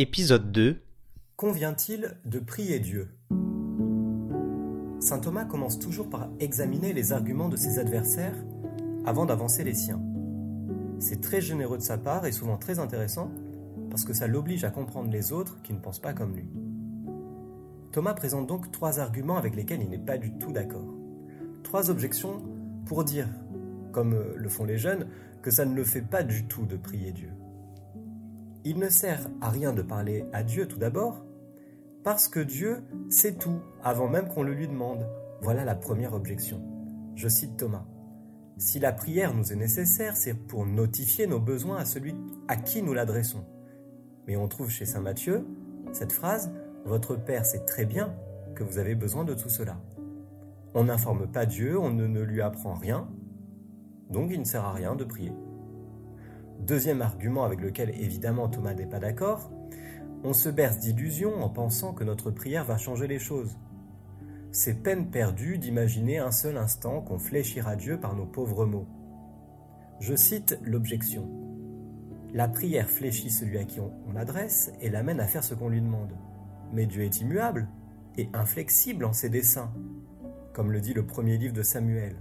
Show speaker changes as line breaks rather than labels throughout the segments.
Épisode 2
Convient-il de prier Dieu? Saint Thomas commence toujours par examiner les arguments de ses adversaires avant d'avancer les siens. C'est très généreux de sa part et souvent très intéressant parce que ça l'oblige à comprendre les autres qui ne pensent pas comme lui. Thomas présente donc trois arguments avec lesquels il n'est pas du tout d'accord. Trois objections pour dire, comme le font les jeunes, que ça ne le fait pas du tout de prier Dieu. Il ne sert à rien de parler à Dieu tout d'abord, parce que Dieu sait tout avant même qu'on le lui demande. Voilà la première objection. Je cite Thomas. Si la prière nous est nécessaire, c'est pour notifier nos besoins à celui à qui nous l'adressons. Mais on trouve chez Saint Matthieu cette phrase Votre Père sait très bien que vous avez besoin de tout cela. On n'informe pas Dieu, on ne, lui apprend rien, donc il ne sert à rien de prier. Deuxième argument avec lequel évidemment Thomas n'est pas d'accord, on se berce d'illusions en pensant que notre prière va changer les choses. C'est peine perdue d'imaginer un seul instant qu'on fléchira Dieu par nos pauvres mots. Je cite l'objection. La prière fléchit celui à qui on, on adresse et l'amène à faire ce qu'on lui demande. Mais Dieu est immuable et inflexible en ses desseins, comme le dit le premier livre de Samuel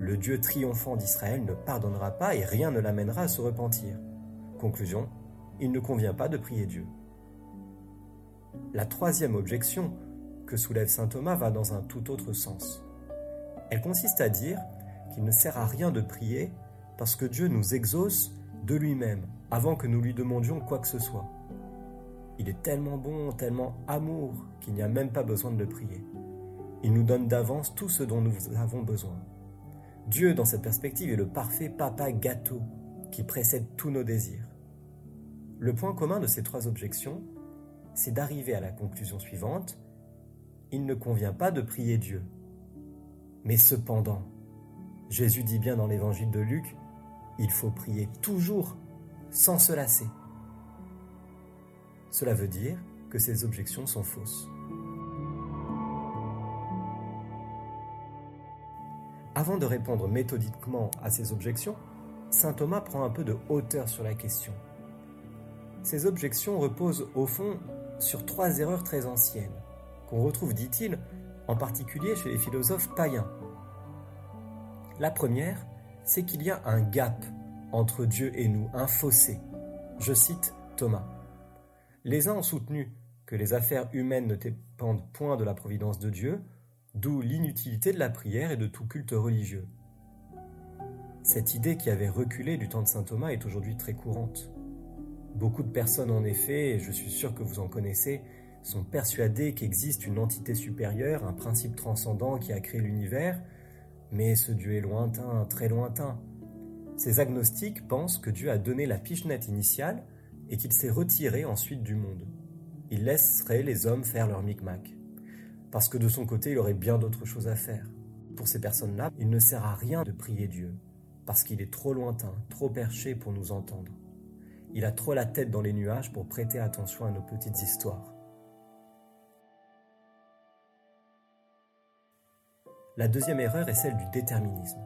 le Dieu triomphant d'Israël ne pardonnera pas et rien ne l'amènera à se repentir. Conclusion, il ne convient pas de prier Dieu. La troisième objection que soulève Saint Thomas va dans un tout autre sens. Elle consiste à dire qu'il ne sert à rien de prier parce que Dieu nous exauce de lui-même avant que nous lui demandions quoi que ce soit. Il est tellement bon, tellement amour qu'il n'y a même pas besoin de le prier. Il nous donne d'avance tout ce dont nous avons besoin. Dieu, dans cette perspective, est le parfait papa gâteau qui précède tous nos désirs. Le point commun de ces trois objections, c'est d'arriver à la conclusion suivante. Il ne convient pas de prier Dieu. Mais cependant, Jésus dit bien dans l'évangile de Luc, il faut prier toujours sans se lasser. Cela veut dire que ces objections sont fausses. Avant de répondre méthodiquement à ces objections, Saint Thomas prend un peu de hauteur sur la question. Ces objections reposent au fond sur trois erreurs très anciennes, qu'on retrouve, dit-il, en particulier chez les philosophes païens. La première, c'est qu'il y a un gap entre Dieu et nous, un fossé. Je cite Thomas. Les uns ont soutenu que les affaires humaines ne dépendent point de la providence de Dieu, d'où l'inutilité de la prière et de tout culte religieux. Cette idée qui avait reculé du temps de saint Thomas est aujourd'hui très courante. Beaucoup de personnes en effet, et je suis sûr que vous en connaissez, sont persuadées qu'existe une entité supérieure, un principe transcendant qui a créé l'univers, mais ce Dieu est lointain, très lointain. Ces agnostiques pensent que Dieu a donné la pichenette initiale et qu'il s'est retiré ensuite du monde. Il laisserait les hommes faire leur micmac parce que de son côté, il aurait bien d'autres choses à faire. Pour ces personnes-là, il ne sert à rien de prier Dieu, parce qu'il est trop lointain, trop perché pour nous entendre. Il a trop la tête dans les nuages pour prêter attention à nos petites histoires. La deuxième erreur est celle du déterminisme.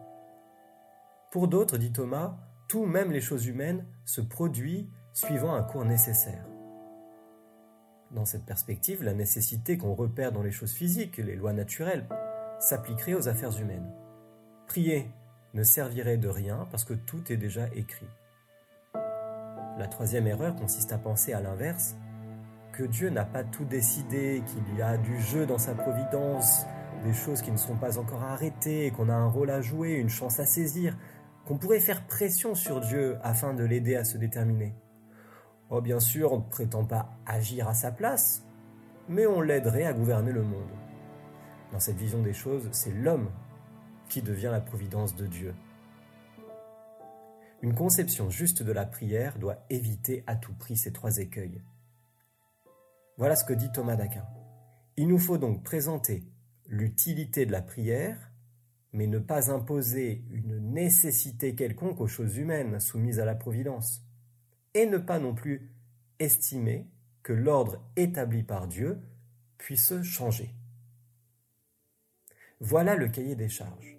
Pour d'autres, dit Thomas, tout, même les choses humaines, se produit suivant un cours nécessaire. Dans cette perspective, la nécessité qu'on repère dans les choses physiques, les lois naturelles, s'appliquerait aux affaires humaines. Prier ne servirait de rien parce que tout est déjà écrit. La troisième erreur consiste à penser à l'inverse, que Dieu n'a pas tout décidé, qu'il y a du jeu dans sa providence, des choses qui ne sont pas encore arrêtées, qu'on a un rôle à jouer, une chance à saisir, qu'on pourrait faire pression sur Dieu afin de l'aider à se déterminer. Oh, bien sûr, on ne prétend pas agir à sa place, mais on l'aiderait à gouverner le monde. Dans cette vision des choses, c'est l'homme qui devient la providence de Dieu. Une conception juste de la prière doit éviter à tout prix ces trois écueils. Voilà ce que dit Thomas d'Aquin. Il nous faut donc présenter l'utilité de la prière, mais ne pas imposer une nécessité quelconque aux choses humaines soumises à la providence et ne pas non plus estimer que l'ordre établi par Dieu puisse changer. Voilà le cahier des charges.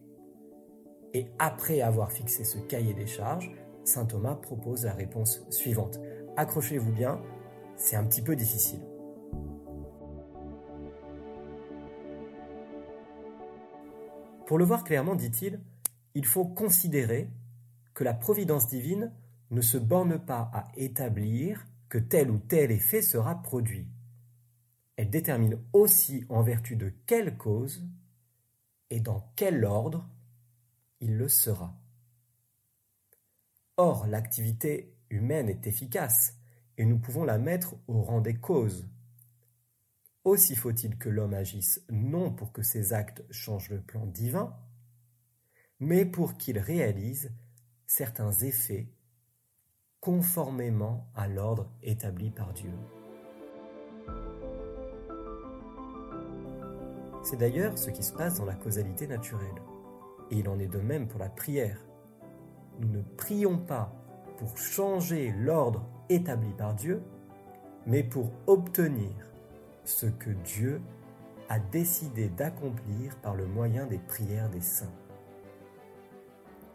Et après avoir fixé ce cahier des charges, Saint Thomas propose la réponse suivante. Accrochez-vous bien, c'est un petit peu difficile. Pour le voir clairement, dit-il, il faut considérer que la providence divine ne se borne pas à établir que tel ou tel effet sera produit. Elle détermine aussi en vertu de quelle cause et dans quel ordre il le sera. Or, l'activité humaine est efficace et nous pouvons la mettre au rang des causes. Aussi faut-il que l'homme agisse non pour que ses actes changent le plan divin, mais pour qu'il réalise certains effets conformément à l'ordre établi par Dieu. C'est d'ailleurs ce qui se passe dans la causalité naturelle. Et il en est de même pour la prière. Nous ne prions pas pour changer l'ordre établi par Dieu, mais pour obtenir ce que Dieu a décidé d'accomplir par le moyen des prières des saints.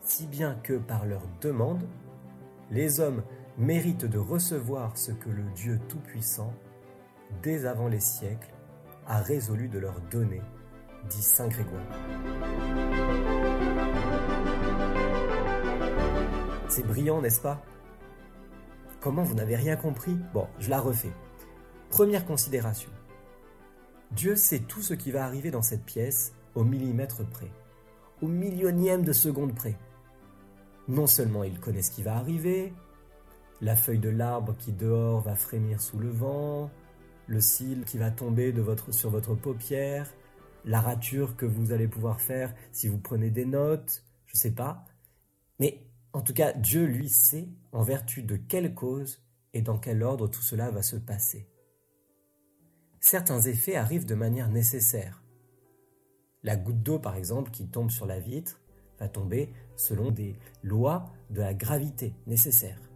Si bien que par leur demande, les hommes méritent de recevoir ce que le Dieu Tout-Puissant, dès avant les siècles, a résolu de leur donner, dit Saint Grégoire. C'est brillant, n'est-ce pas? Comment vous n'avez rien compris? Bon, je la refais. Première considération. Dieu sait tout ce qui va arriver dans cette pièce au millimètre près, au millionième de seconde près. Non seulement il connaît ce qui va arriver, la feuille de l'arbre qui dehors va frémir sous le vent, le cil qui va tomber de votre, sur votre paupière, la rature que vous allez pouvoir faire si vous prenez des notes, je ne sais pas. Mais en tout cas, Dieu lui sait en vertu de quelle cause et dans quel ordre tout cela va se passer. Certains effets arrivent de manière nécessaire. La goutte d'eau, par exemple, qui tombe sur la vitre, va tomber selon des lois de la gravité nécessaires.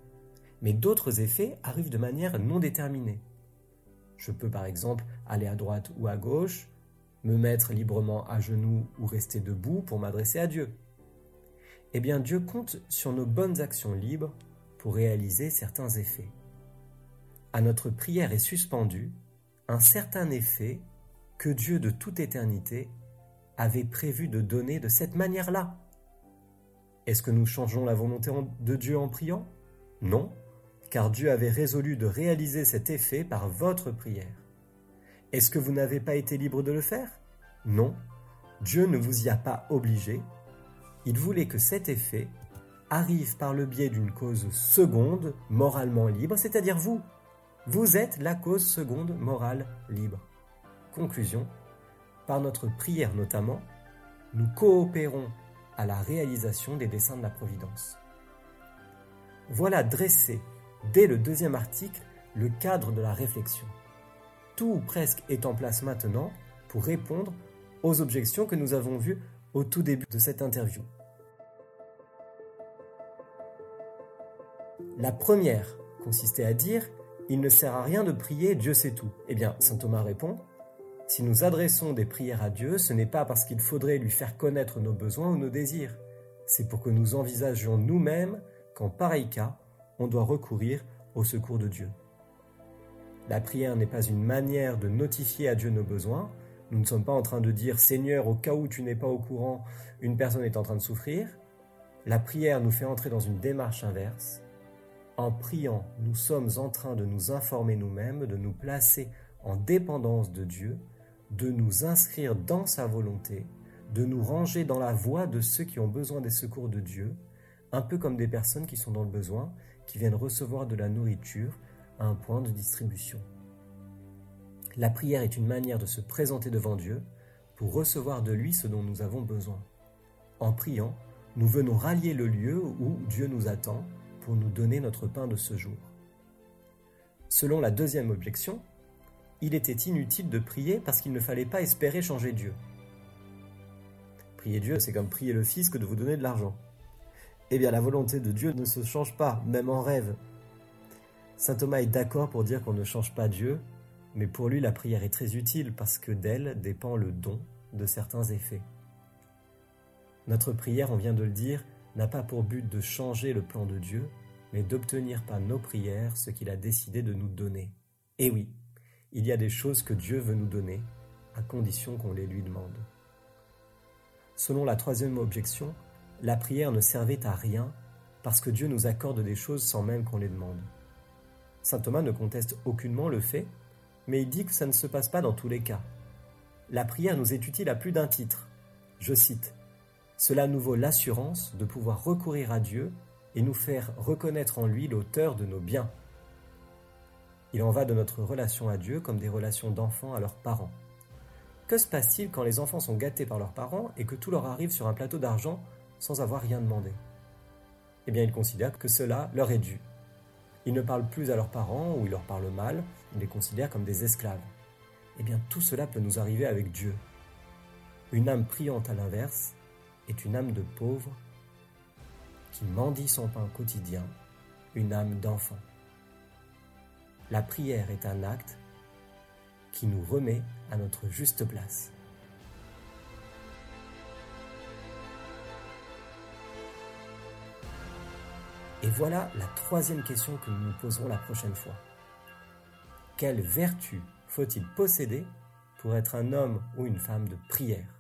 Mais d'autres effets arrivent de manière non déterminée. Je peux par exemple aller à droite ou à gauche, me mettre librement à genoux ou rester debout pour m'adresser à Dieu. Eh bien Dieu compte sur nos bonnes actions libres pour réaliser certains effets. À notre prière est suspendu un certain effet que Dieu de toute éternité avait prévu de donner de cette manière-là. Est-ce que nous changeons la volonté de Dieu en priant? Non, car Dieu avait résolu de réaliser cet effet par votre prière. Est-ce que vous n'avez pas été libre de le faire? Non, Dieu ne vous y a pas obligé. Il voulait que cet effet arrive par le biais d'une cause seconde, moralement libre, c'est-à-dire vous. Vous êtes la cause seconde morale libre. Conclusion, par notre prière notamment, nous coopérons à la réalisation des desseins de la Providence. Voilà dressé dès le deuxième article le cadre de la réflexion. Tout presque est en place maintenant pour répondre aux objections que nous avons vues au tout début de cette interview. La première consistait à dire Il ne sert à rien de prier, Dieu sait tout. Eh bien, saint Thomas répond Si nous adressons des prières à Dieu, ce n'est pas parce qu'il faudrait lui faire connaître nos besoins ou nos désirs. C'est pour que nous envisagions nous-mêmes qu'en pareil cas, on doit recourir au secours de Dieu. La prière n'est pas une manière de notifier à Dieu nos besoins. Nous ne sommes pas en train de dire Seigneur, au cas où tu n'es pas au courant, une personne est en train de souffrir. La prière nous fait entrer dans une démarche inverse. En priant, nous sommes en train de nous informer nous-mêmes, de nous placer en dépendance de Dieu, de nous inscrire dans sa volonté, de nous ranger dans la voie de ceux qui ont besoin des secours de Dieu, un peu comme des personnes qui sont dans le besoin, qui viennent recevoir de la nourriture à un point de distribution. La prière est une manière de se présenter devant Dieu pour recevoir de lui ce dont nous avons besoin. En priant, nous venons rallier le lieu où Dieu nous attend pour nous donner notre pain de ce jour. Selon la deuxième objection, il était inutile de prier parce qu'il ne fallait pas espérer changer Dieu. Prier Dieu, c'est comme prier le fisc de vous donner de l'argent. Eh bien, la volonté de Dieu ne se change pas, même en rêve. Saint Thomas est d'accord pour dire qu'on ne change pas Dieu, mais pour lui, la prière est très utile parce que d'elle dépend le don de certains effets. Notre prière, on vient de le dire, n'a pas pour but de changer le plan de Dieu, mais d'obtenir par nos prières ce qu'il a décidé de nous donner. Et oui, il y a des choses que Dieu veut nous donner, à condition qu'on les lui demande. Selon la troisième objection, la prière ne servait à rien parce que Dieu nous accorde des choses sans même qu'on les demande. Saint Thomas ne conteste aucunement le fait, mais il dit que ça ne se passe pas dans tous les cas. La prière nous est utile à plus d'un titre. Je cite Cela nous vaut l'assurance de pouvoir recourir à Dieu et nous faire reconnaître en lui l'auteur de nos biens. Il en va de notre relation à Dieu comme des relations d'enfants à leurs parents. Que se passe-t-il quand les enfants sont gâtés par leurs parents et que tout leur arrive sur un plateau d'argent sans avoir rien demandé? Eh bien, ils considèrent que cela leur est dû. Ils ne parlent plus à leurs parents ou ils leur parlent mal, ils les considèrent comme des esclaves. Eh bien, tout cela peut nous arriver avec Dieu. Une âme priante à l'inverse est une âme de pauvre qui mendie son pain quotidien, une âme d'enfant. La prière est un acte qui nous remet à notre juste place. Et voilà la troisième question que nous nous poserons la prochaine fois. Quelle vertu faut-il posséder pour être un homme ou une femme de prière?